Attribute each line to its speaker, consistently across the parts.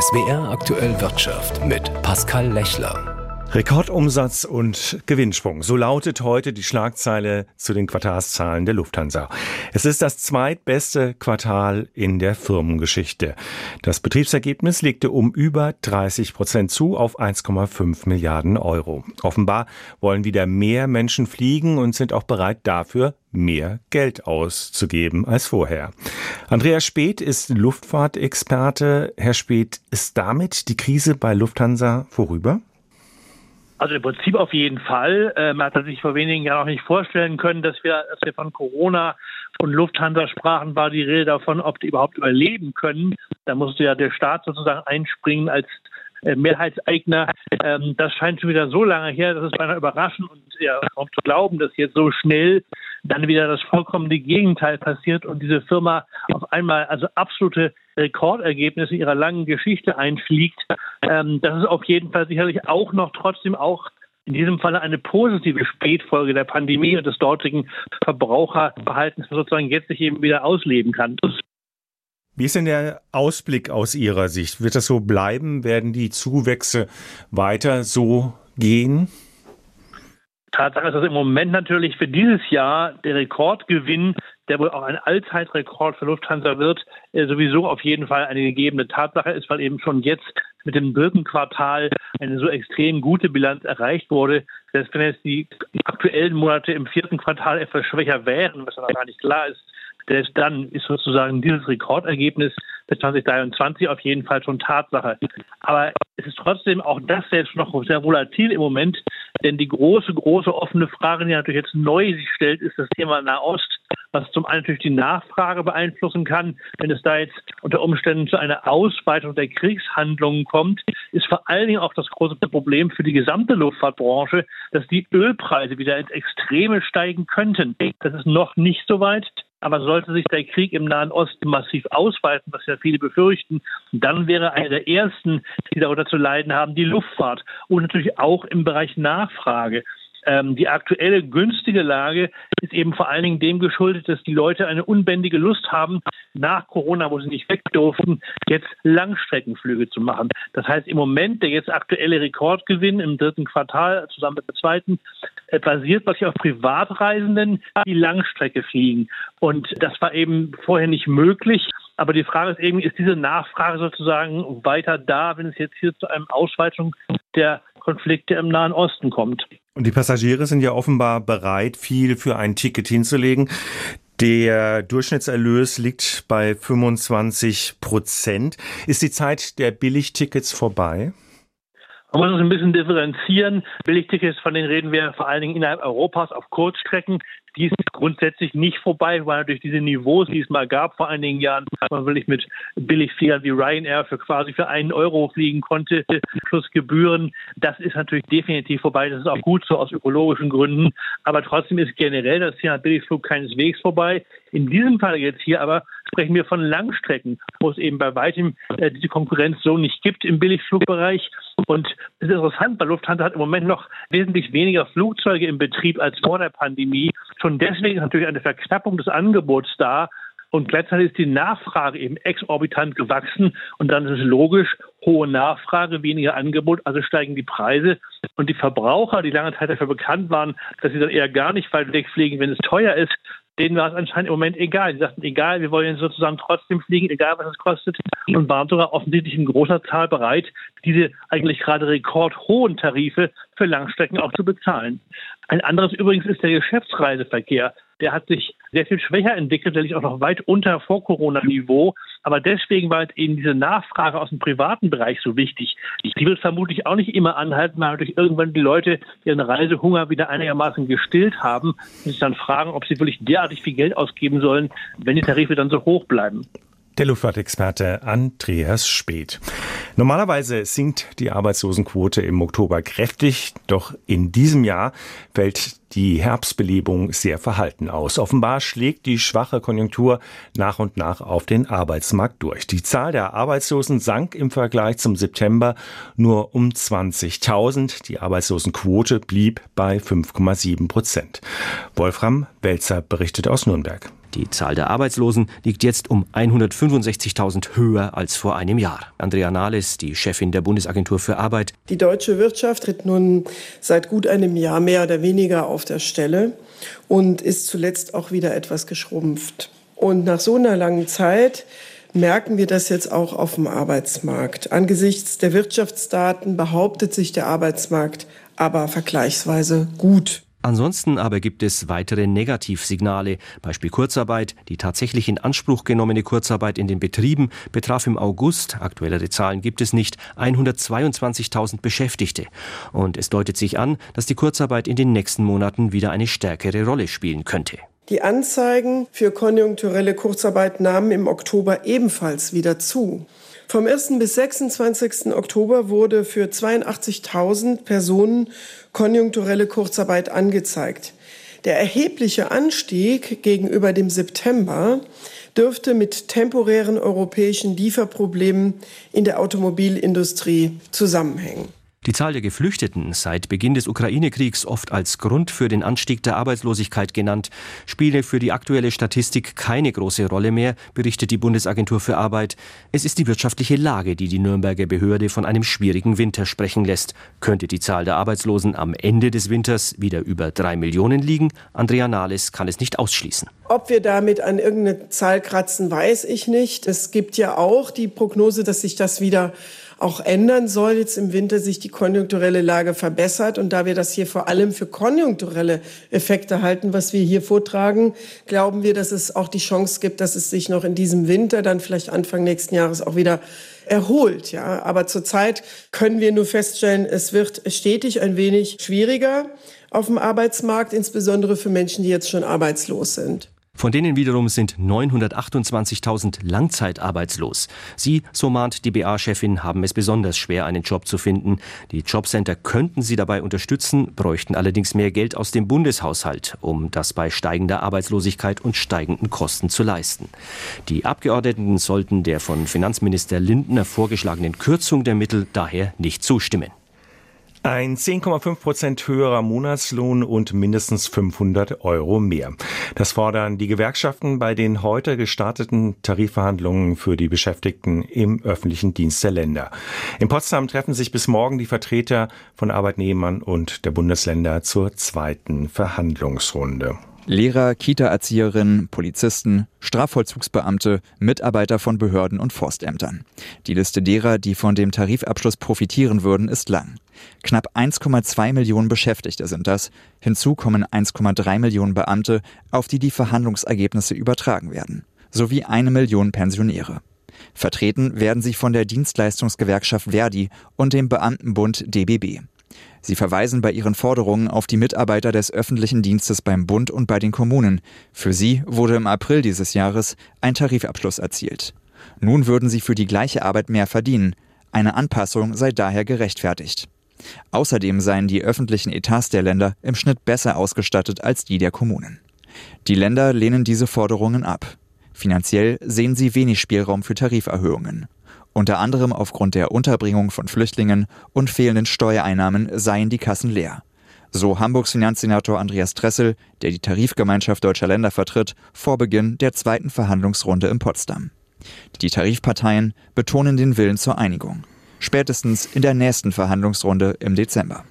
Speaker 1: SWR aktuell Wirtschaft mit Pascal Lechler.
Speaker 2: Rekordumsatz und Gewinnsprung. So lautet heute die Schlagzeile zu den Quartalszahlen der Lufthansa. Es ist das zweitbeste Quartal in der Firmengeschichte. Das Betriebsergebnis legte um über 30 Prozent zu auf 1,5 Milliarden Euro. Offenbar wollen wieder mehr Menschen fliegen und sind auch bereit dafür, mehr Geld auszugeben als vorher. Andreas Speth ist Luftfahrtexperte. Herr Speth, ist damit die Krise bei Lufthansa vorüber?
Speaker 3: Also im Prinzip auf jeden Fall. Äh, man hat sich vor wenigen Jahren auch nicht vorstellen können, dass wir, dass wir von Corona und Lufthansa sprachen, war die Rede davon, ob die überhaupt überleben können. Da musste ja der Staat sozusagen einspringen als äh, Mehrheitseigner. Ähm, das scheint schon wieder so lange her, dass es beinahe überraschend und ja, kaum zu glauben, dass jetzt so schnell dann wieder das vollkommene Gegenteil passiert und diese Firma auf einmal also absolute Rekordergebnisse ihrer langen Geschichte einfliegt. Ähm, das ist auf jeden Fall sicherlich auch noch trotzdem auch in diesem Falle eine positive Spätfolge der Pandemie und des dortigen Verbraucherverhaltens, sozusagen jetzt sich eben wieder ausleben kann.
Speaker 2: Wie ist denn der Ausblick aus Ihrer Sicht? Wird das so bleiben? Werden die Zuwächse weiter so gehen?
Speaker 3: Tatsache ist, dass im Moment natürlich für dieses Jahr der Rekordgewinn, der wohl auch ein Allzeitrekord für Lufthansa wird, äh, sowieso auf jeden Fall eine gegebene Tatsache ist, weil eben schon jetzt mit dem dritten Quartal eine so extrem gute Bilanz erreicht wurde, selbst wenn jetzt die aktuellen Monate im vierten Quartal etwas schwächer wären, was noch gar nicht klar ist, selbst dann ist sozusagen dieses Rekordergebnis für 2023 auf jeden Fall schon Tatsache. Aber es ist trotzdem auch das selbst noch sehr volatil im Moment, denn die große, große offene Frage, die natürlich jetzt neu sich stellt, ist das Thema Nahost, was zum einen natürlich die Nachfrage beeinflussen kann. Wenn es da jetzt unter Umständen zu einer Ausweitung der Kriegshandlungen kommt, ist vor allen Dingen auch das große Problem für die gesamte Luftfahrtbranche, dass die Ölpreise wieder ins Extreme steigen könnten. Das ist noch nicht so weit. Aber sollte sich der Krieg im Nahen Osten massiv ausweiten, was ja viele befürchten, dann wäre einer der ersten, die darunter zu leiden haben, die Luftfahrt und natürlich auch im Bereich Nachfrage. Ähm, die aktuelle günstige Lage ist eben vor allen Dingen dem geschuldet, dass die Leute eine unbändige Lust haben, nach Corona, wo sie nicht weg durften, jetzt Langstreckenflüge zu machen. Das heißt, im Moment der jetzt aktuelle Rekordgewinn im dritten Quartal zusammen mit dem zweiten basiert was auf Privatreisenden, die Langstrecke fliegen. Und das war eben vorher nicht möglich. Aber die Frage ist eben, ist diese Nachfrage sozusagen weiter da, wenn es jetzt hier zu einem Ausweitung der Konflikte im Nahen Osten kommt?
Speaker 2: Und die Passagiere sind ja offenbar bereit, viel für ein Ticket hinzulegen. Der Durchschnittserlös liegt bei 25 Prozent. Ist die Zeit der Billigtickets vorbei?
Speaker 3: Man muss es ein bisschen differenzieren. Billigtickets, von denen reden wir vor allen Dingen innerhalb Europas auf Kurzstrecken die ist grundsätzlich nicht vorbei, weil durch diese Niveaus, die es mal gab vor einigen Jahren, man wirklich mit Billigfliegern wie Ryanair für quasi für einen Euro fliegen konnte, plus Gebühren, das ist natürlich definitiv vorbei. Das ist auch gut so aus ökologischen Gründen. Aber trotzdem ist generell das Thema Billigflug keineswegs vorbei. In diesem Fall jetzt hier aber sprechen wir von Langstrecken, wo es eben bei weitem äh, diese Konkurrenz so nicht gibt im Billigflugbereich. Und es ist interessant, weil Lufthansa hat im Moment noch wesentlich weniger Flugzeuge im Betrieb als vor der Pandemie. Schon deswegen ist natürlich eine Verknappung des Angebots da. Und gleichzeitig ist die Nachfrage eben exorbitant gewachsen. Und dann ist es logisch, hohe Nachfrage, weniger Angebot, also steigen die Preise. Und die Verbraucher, die lange Zeit dafür bekannt waren, dass sie dann eher gar nicht weit wegfliegen, wenn es teuer ist, denen war es anscheinend im Moment egal. Die sagten, egal, wir wollen sozusagen trotzdem fliegen, egal was es kostet, und waren sogar offensichtlich in großer Zahl bereit, diese eigentlich gerade rekordhohen Tarife für Langstrecken auch zu bezahlen. Ein anderes übrigens ist der Geschäftsreiseverkehr. Der hat sich sehr viel schwächer entwickelt, nämlich auch noch weit unter Vor-Corona-Niveau. Aber deswegen war eben diese Nachfrage aus dem privaten Bereich so wichtig. Die wird vermutlich auch nicht immer anhalten, weil natürlich irgendwann die Leute ihren Reisehunger wieder einigermaßen gestillt haben und sich dann fragen, ob sie wirklich derartig viel Geld ausgeben sollen, wenn die Tarife dann so hoch bleiben.
Speaker 2: Der Luftfahrtexperte Andreas Speth. Normalerweise sinkt die Arbeitslosenquote im Oktober kräftig, doch in diesem Jahr fällt die Herbstbelebung sehr verhalten aus. Offenbar schlägt die schwache Konjunktur nach und nach auf den Arbeitsmarkt durch. Die Zahl der Arbeitslosen sank im Vergleich zum September nur um 20.000. Die Arbeitslosenquote blieb bei 5,7 Prozent. Wolfram Welzer berichtet aus Nürnberg.
Speaker 4: Die Zahl der Arbeitslosen liegt jetzt um 165.000 höher als vor einem Jahr. Andrea Nahles, die Chefin der Bundesagentur für Arbeit.
Speaker 5: Die deutsche Wirtschaft tritt nun seit gut einem Jahr mehr oder weniger auf der Stelle und ist zuletzt auch wieder etwas geschrumpft. Und nach so einer langen Zeit merken wir das jetzt auch auf dem Arbeitsmarkt. Angesichts der Wirtschaftsdaten behauptet sich der Arbeitsmarkt aber vergleichsweise gut.
Speaker 4: Ansonsten aber gibt es weitere Negativsignale. Beispiel Kurzarbeit. Die tatsächlich in Anspruch genommene Kurzarbeit in den Betrieben betraf im August, aktuellere Zahlen gibt es nicht, 122.000 Beschäftigte. Und es deutet sich an, dass die Kurzarbeit in den nächsten Monaten wieder eine stärkere Rolle spielen könnte.
Speaker 5: Die Anzeigen für konjunkturelle Kurzarbeit nahmen im Oktober ebenfalls wieder zu. Vom 1. bis 26. Oktober wurde für 82.000 Personen konjunkturelle Kurzarbeit angezeigt. Der erhebliche Anstieg gegenüber dem September dürfte mit temporären europäischen Lieferproblemen in der Automobilindustrie zusammenhängen.
Speaker 4: Die Zahl der Geflüchteten, seit Beginn des Ukraine-Kriegs oft als Grund für den Anstieg der Arbeitslosigkeit genannt, spiele für die aktuelle Statistik keine große Rolle mehr, berichtet die Bundesagentur für Arbeit. Es ist die wirtschaftliche Lage, die die Nürnberger Behörde von einem schwierigen Winter sprechen lässt. Könnte die Zahl der Arbeitslosen am Ende des Winters wieder über drei Millionen liegen? Andrea Nahles kann es nicht ausschließen.
Speaker 5: Ob wir damit an irgendeine Zahl kratzen, weiß ich nicht. Es gibt ja auch die Prognose, dass sich das wieder auch ändern soll, jetzt im Winter sich die konjunkturelle Lage verbessert. Und da wir das hier vor allem für konjunkturelle Effekte halten, was wir hier vortragen, glauben wir, dass es auch die Chance gibt, dass es sich noch in diesem Winter, dann vielleicht Anfang nächsten Jahres auch wieder erholt. Ja, aber zurzeit können wir nur feststellen, es wird stetig ein wenig schwieriger auf dem Arbeitsmarkt, insbesondere für Menschen, die jetzt schon arbeitslos sind.
Speaker 4: Von denen wiederum sind 928.000 langzeitarbeitslos. Sie, so mahnt die BA-Chefin, haben es besonders schwer, einen Job zu finden. Die Jobcenter könnten sie dabei unterstützen, bräuchten allerdings mehr Geld aus dem Bundeshaushalt, um das bei steigender Arbeitslosigkeit und steigenden Kosten zu leisten. Die Abgeordneten sollten der von Finanzminister Lindner vorgeschlagenen Kürzung der Mittel daher nicht zustimmen.
Speaker 2: Ein 10,5 Prozent höherer Monatslohn und mindestens 500 Euro mehr. Das fordern die Gewerkschaften bei den heute gestarteten Tarifverhandlungen für die Beschäftigten im öffentlichen Dienst der Länder. In Potsdam treffen sich bis morgen die Vertreter von Arbeitnehmern und der Bundesländer zur zweiten Verhandlungsrunde.
Speaker 6: Lehrer, Kita-Erzieherinnen, Polizisten, Strafvollzugsbeamte, Mitarbeiter von Behörden und Forstämtern. Die Liste derer, die von dem Tarifabschluss profitieren würden, ist lang. Knapp 1,2 Millionen Beschäftigte sind das. Hinzu kommen 1,3 Millionen Beamte, auf die die Verhandlungsergebnisse übertragen werden, sowie eine Million Pensionäre. Vertreten werden sie von der Dienstleistungsgewerkschaft Verdi und dem Beamtenbund DBB. Sie verweisen bei ihren Forderungen auf die Mitarbeiter des öffentlichen Dienstes beim Bund und bei den Kommunen. Für sie wurde im April dieses Jahres ein Tarifabschluss erzielt. Nun würden sie für die gleiche Arbeit mehr verdienen. Eine Anpassung sei daher gerechtfertigt. Außerdem seien die öffentlichen Etats der Länder im Schnitt besser ausgestattet als die der Kommunen. Die Länder lehnen diese Forderungen ab. Finanziell sehen sie wenig Spielraum für Tariferhöhungen. Unter anderem aufgrund der Unterbringung von Flüchtlingen und fehlenden Steuereinnahmen seien die Kassen leer. So Hamburgs Finanzsenator Andreas Dressel, der die Tarifgemeinschaft deutscher Länder vertritt, vor Beginn der zweiten Verhandlungsrunde in Potsdam. Die Tarifparteien betonen den Willen zur Einigung spätestens in der nächsten Verhandlungsrunde im Dezember.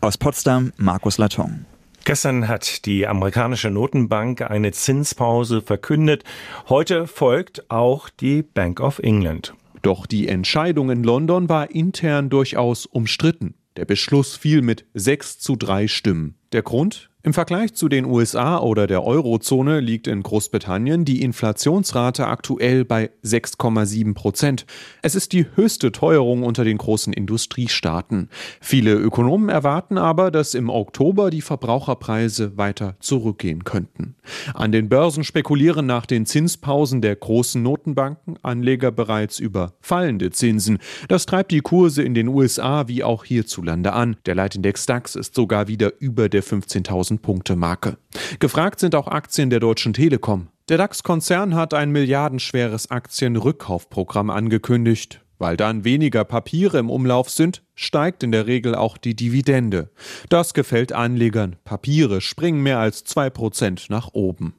Speaker 6: Aus Potsdam Markus Laton.
Speaker 2: Gestern hat die amerikanische Notenbank eine Zinspause verkündet. Heute folgt auch die Bank of England.
Speaker 7: Doch die Entscheidung in London war intern durchaus umstritten. Der Beschluss fiel mit sechs zu drei Stimmen. Der Grund? Im Vergleich zu den USA oder der Eurozone liegt in Großbritannien die Inflationsrate aktuell bei 6,7 Prozent. Es ist die höchste Teuerung unter den großen Industriestaaten. Viele Ökonomen erwarten aber, dass im Oktober die Verbraucherpreise weiter zurückgehen könnten. An den Börsen spekulieren nach den Zinspausen der großen Notenbanken Anleger bereits über fallende Zinsen. Das treibt die Kurse in den USA wie auch hierzulande an. Der Leitindex DAX ist sogar wieder über der 15.000 1000-Punkte-Marke. Gefragt sind auch Aktien der Deutschen Telekom. Der DAX-Konzern hat ein milliardenschweres Aktienrückkaufprogramm angekündigt. Weil dann weniger Papiere im Umlauf sind, steigt in der Regel auch die Dividende. Das gefällt Anlegern. Papiere springen mehr als 2% nach oben.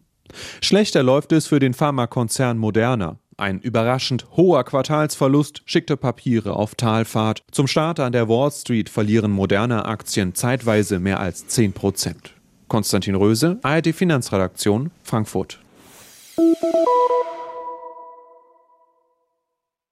Speaker 7: Schlechter läuft es für den Pharmakonzern Moderna. Ein überraschend hoher Quartalsverlust schickte Papiere auf Talfahrt. Zum Start an der Wall Street verlieren Moderna Aktien zeitweise mehr als 10 Prozent. Konstantin Röse, ARD Finanzredaktion, Frankfurt.